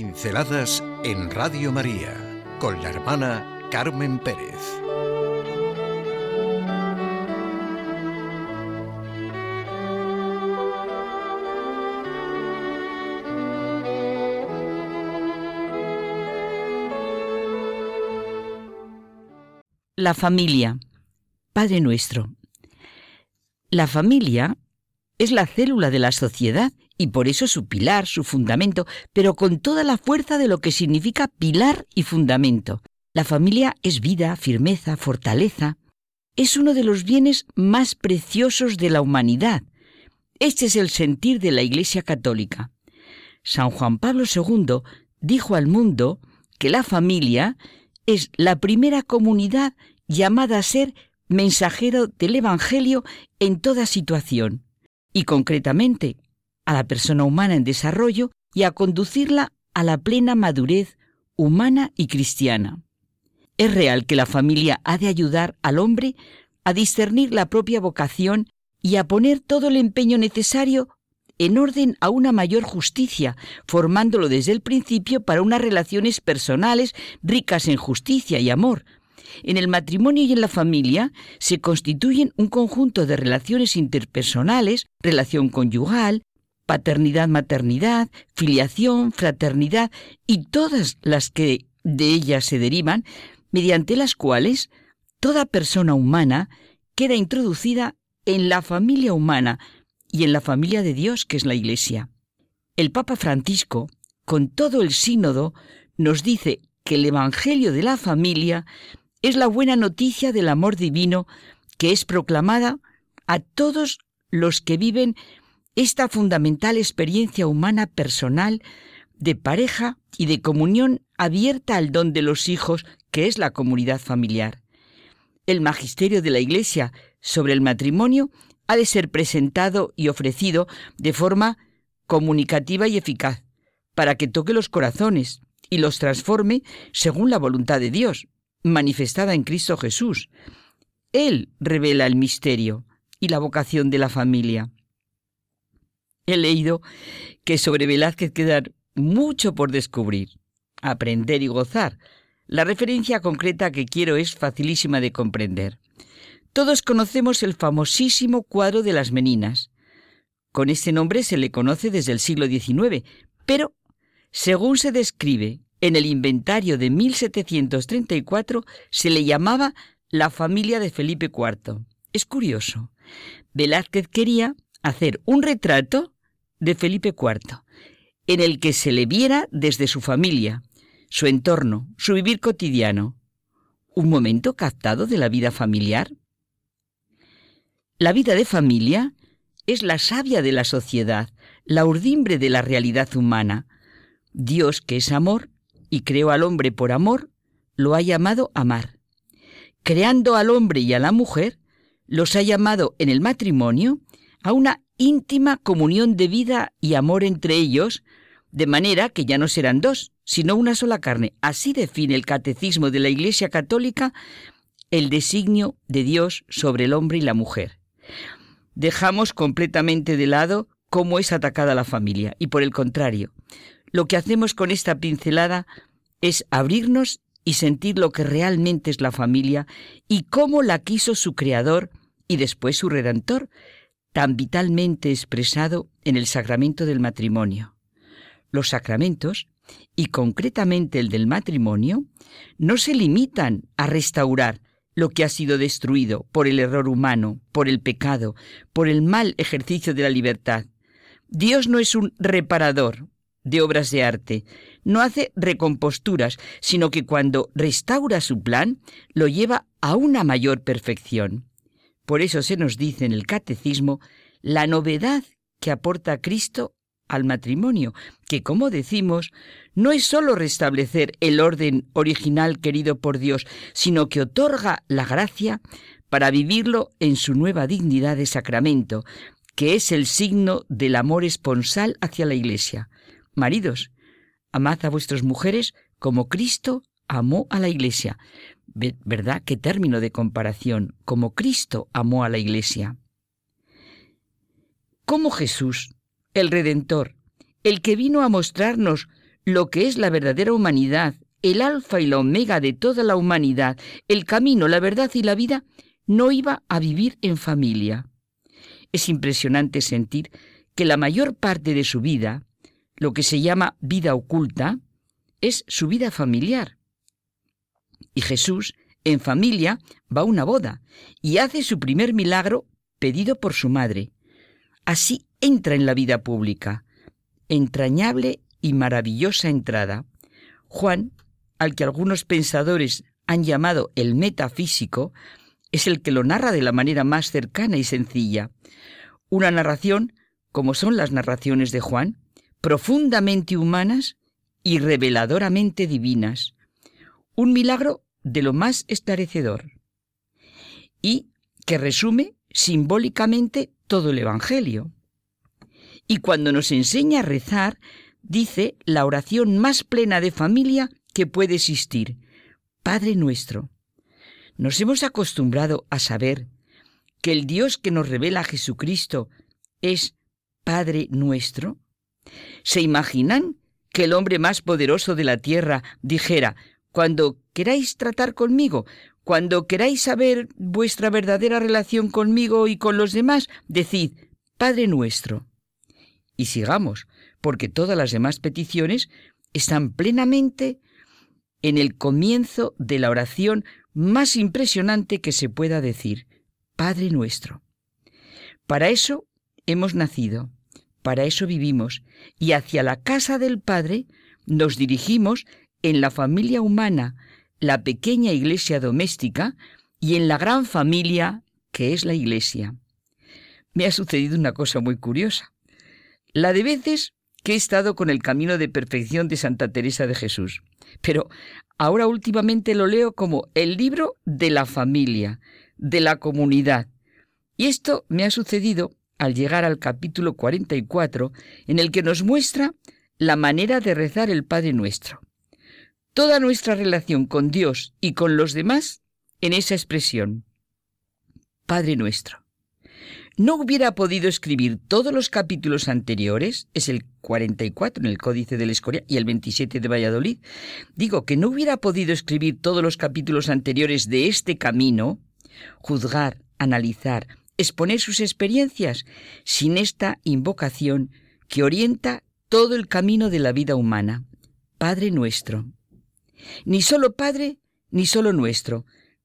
Pinceladas en Radio María con la hermana Carmen Pérez. La familia. Padre nuestro. La familia es la célula de la sociedad y por eso su pilar, su fundamento, pero con toda la fuerza de lo que significa pilar y fundamento. La familia es vida, firmeza, fortaleza. Es uno de los bienes más preciosos de la humanidad. Este es el sentir de la Iglesia Católica. San Juan Pablo II dijo al mundo que la familia es la primera comunidad llamada a ser mensajero del Evangelio en toda situación y concretamente a la persona humana en desarrollo y a conducirla a la plena madurez humana y cristiana. Es real que la familia ha de ayudar al hombre a discernir la propia vocación y a poner todo el empeño necesario en orden a una mayor justicia, formándolo desde el principio para unas relaciones personales ricas en justicia y amor, en el matrimonio y en la familia se constituyen un conjunto de relaciones interpersonales, relación conyugal, paternidad-maternidad, filiación, fraternidad y todas las que de ellas se derivan, mediante las cuales toda persona humana queda introducida en la familia humana y en la familia de Dios que es la Iglesia. El Papa Francisco, con todo el sínodo, nos dice que el Evangelio de la familia es la buena noticia del amor divino que es proclamada a todos los que viven esta fundamental experiencia humana personal de pareja y de comunión abierta al don de los hijos, que es la comunidad familiar. El magisterio de la Iglesia sobre el matrimonio ha de ser presentado y ofrecido de forma comunicativa y eficaz, para que toque los corazones y los transforme según la voluntad de Dios, manifestada en Cristo Jesús. Él revela el misterio y la vocación de la familia. He leído que sobre Velázquez queda mucho por descubrir, aprender y gozar. La referencia concreta que quiero es facilísima de comprender. Todos conocemos el famosísimo cuadro de las Meninas. Con este nombre se le conoce desde el siglo XIX, pero según se describe en el inventario de 1734 se le llamaba la familia de Felipe IV. Es curioso. Velázquez quería hacer un retrato de Felipe IV, en el que se le viera desde su familia, su entorno, su vivir cotidiano. Un momento captado de la vida familiar. La vida de familia es la savia de la sociedad, la urdimbre de la realidad humana. Dios, que es amor, y creó al hombre por amor, lo ha llamado amar. Creando al hombre y a la mujer, los ha llamado en el matrimonio a una íntima comunión de vida y amor entre ellos, de manera que ya no serán dos, sino una sola carne. Así define el catecismo de la Iglesia Católica el designio de Dios sobre el hombre y la mujer. Dejamos completamente de lado cómo es atacada la familia y por el contrario, lo que hacemos con esta pincelada es abrirnos y sentir lo que realmente es la familia y cómo la quiso su creador y después su redentor, tan vitalmente expresado en el sacramento del matrimonio. Los sacramentos, y concretamente el del matrimonio, no se limitan a restaurar lo que ha sido destruido por el error humano, por el pecado, por el mal ejercicio de la libertad. Dios no es un reparador, de obras de arte. No hace recomposturas, sino que cuando restaura su plan, lo lleva a una mayor perfección. Por eso se nos dice en el catecismo la novedad que aporta Cristo al matrimonio, que como decimos, no es sólo restablecer el orden original querido por Dios, sino que otorga la gracia para vivirlo en su nueva dignidad de sacramento, que es el signo del amor esponsal hacia la Iglesia. Maridos, amad a vuestras mujeres como Cristo amó a la Iglesia. ¿Verdad? Qué término de comparación, como Cristo amó a la Iglesia. Como Jesús, el Redentor, el que vino a mostrarnos lo que es la verdadera humanidad, el alfa y la omega de toda la humanidad, el camino, la verdad y la vida, no iba a vivir en familia. Es impresionante sentir que la mayor parte de su vida, lo que se llama vida oculta, es su vida familiar. Y Jesús, en familia, va a una boda y hace su primer milagro pedido por su madre. Así entra en la vida pública. Entrañable y maravillosa entrada. Juan, al que algunos pensadores han llamado el metafísico, es el que lo narra de la manera más cercana y sencilla. Una narración, como son las narraciones de Juan, profundamente humanas y reveladoramente divinas. Un milagro de lo más esclarecedor y que resume simbólicamente todo el Evangelio. Y cuando nos enseña a rezar, dice la oración más plena de familia que puede existir, Padre nuestro. Nos hemos acostumbrado a saber que el Dios que nos revela Jesucristo es Padre nuestro. ¿Se imaginan que el hombre más poderoso de la tierra dijera, cuando queráis tratar conmigo, cuando queráis saber vuestra verdadera relación conmigo y con los demás, decid, Padre nuestro. Y sigamos, porque todas las demás peticiones están plenamente en el comienzo de la oración más impresionante que se pueda decir, Padre nuestro. Para eso hemos nacido, para eso vivimos, y hacia la casa del Padre nos dirigimos en la familia humana, la pequeña iglesia doméstica, y en la gran familia que es la iglesia. Me ha sucedido una cosa muy curiosa. La de veces que he estado con el camino de perfección de Santa Teresa de Jesús. Pero ahora últimamente lo leo como el libro de la familia, de la comunidad. Y esto me ha sucedido al llegar al capítulo 44, en el que nos muestra la manera de rezar el Padre Nuestro. Toda nuestra relación con Dios y con los demás en esa expresión. Padre Nuestro no hubiera podido escribir todos los capítulos anteriores, es el 44 en el Códice del Escoria y el 27 de Valladolid, digo que no hubiera podido escribir todos los capítulos anteriores de este camino, juzgar, analizar, exponer sus experiencias, sin esta invocación que orienta todo el camino de la vida humana. Padre nuestro. Ni solo Padre, ni solo nuestro,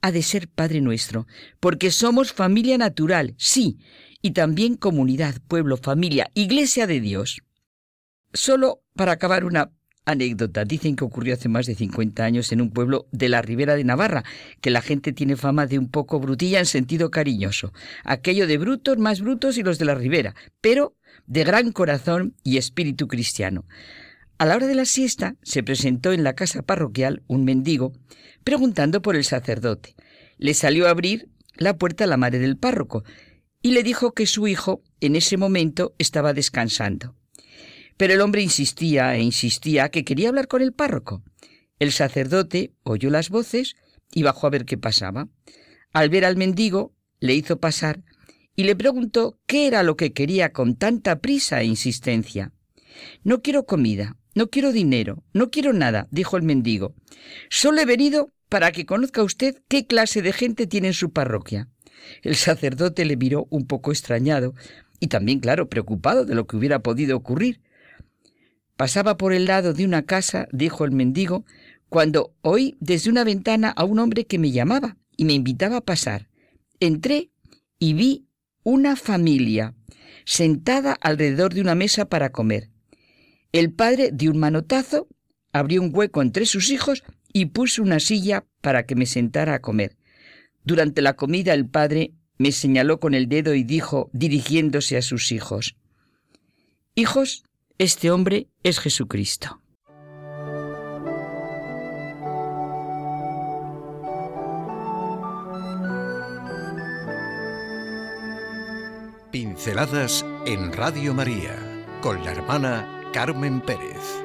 ha de ser Padre nuestro, porque somos familia natural, sí, y también comunidad, pueblo, familia, iglesia de Dios. Solo para acabar una anécdota. Dicen que ocurrió hace más de 50 años en un pueblo de la Ribera de Navarra, que la gente tiene fama de un poco brutilla en sentido cariñoso. Aquello de brutos más brutos y los de la Ribera, pero de gran corazón y espíritu cristiano. A la hora de la siesta se presentó en la casa parroquial un mendigo preguntando por el sacerdote. Le salió a abrir la puerta a la madre del párroco y le dijo que su hijo en ese momento estaba descansando. Pero el hombre insistía e insistía que quería hablar con el párroco. El sacerdote oyó las voces y bajó a ver qué pasaba. Al ver al mendigo, le hizo pasar y le preguntó qué era lo que quería con tanta prisa e insistencia. No quiero comida, no quiero dinero, no quiero nada, dijo el mendigo. Solo he venido para que conozca usted qué clase de gente tiene en su parroquia. El sacerdote le miró un poco extrañado y también, claro, preocupado de lo que hubiera podido ocurrir. Pasaba por el lado de una casa, dijo el mendigo, cuando oí desde una ventana a un hombre que me llamaba y me invitaba a pasar. Entré y vi una familia sentada alrededor de una mesa para comer. El padre dio un manotazo, abrió un hueco entre sus hijos y puso una silla para que me sentara a comer. Durante la comida el padre me señaló con el dedo y dijo, dirigiéndose a sus hijos, Hijos, este hombre es Jesucristo. Pinceladas en Radio María con la hermana Carmen Pérez.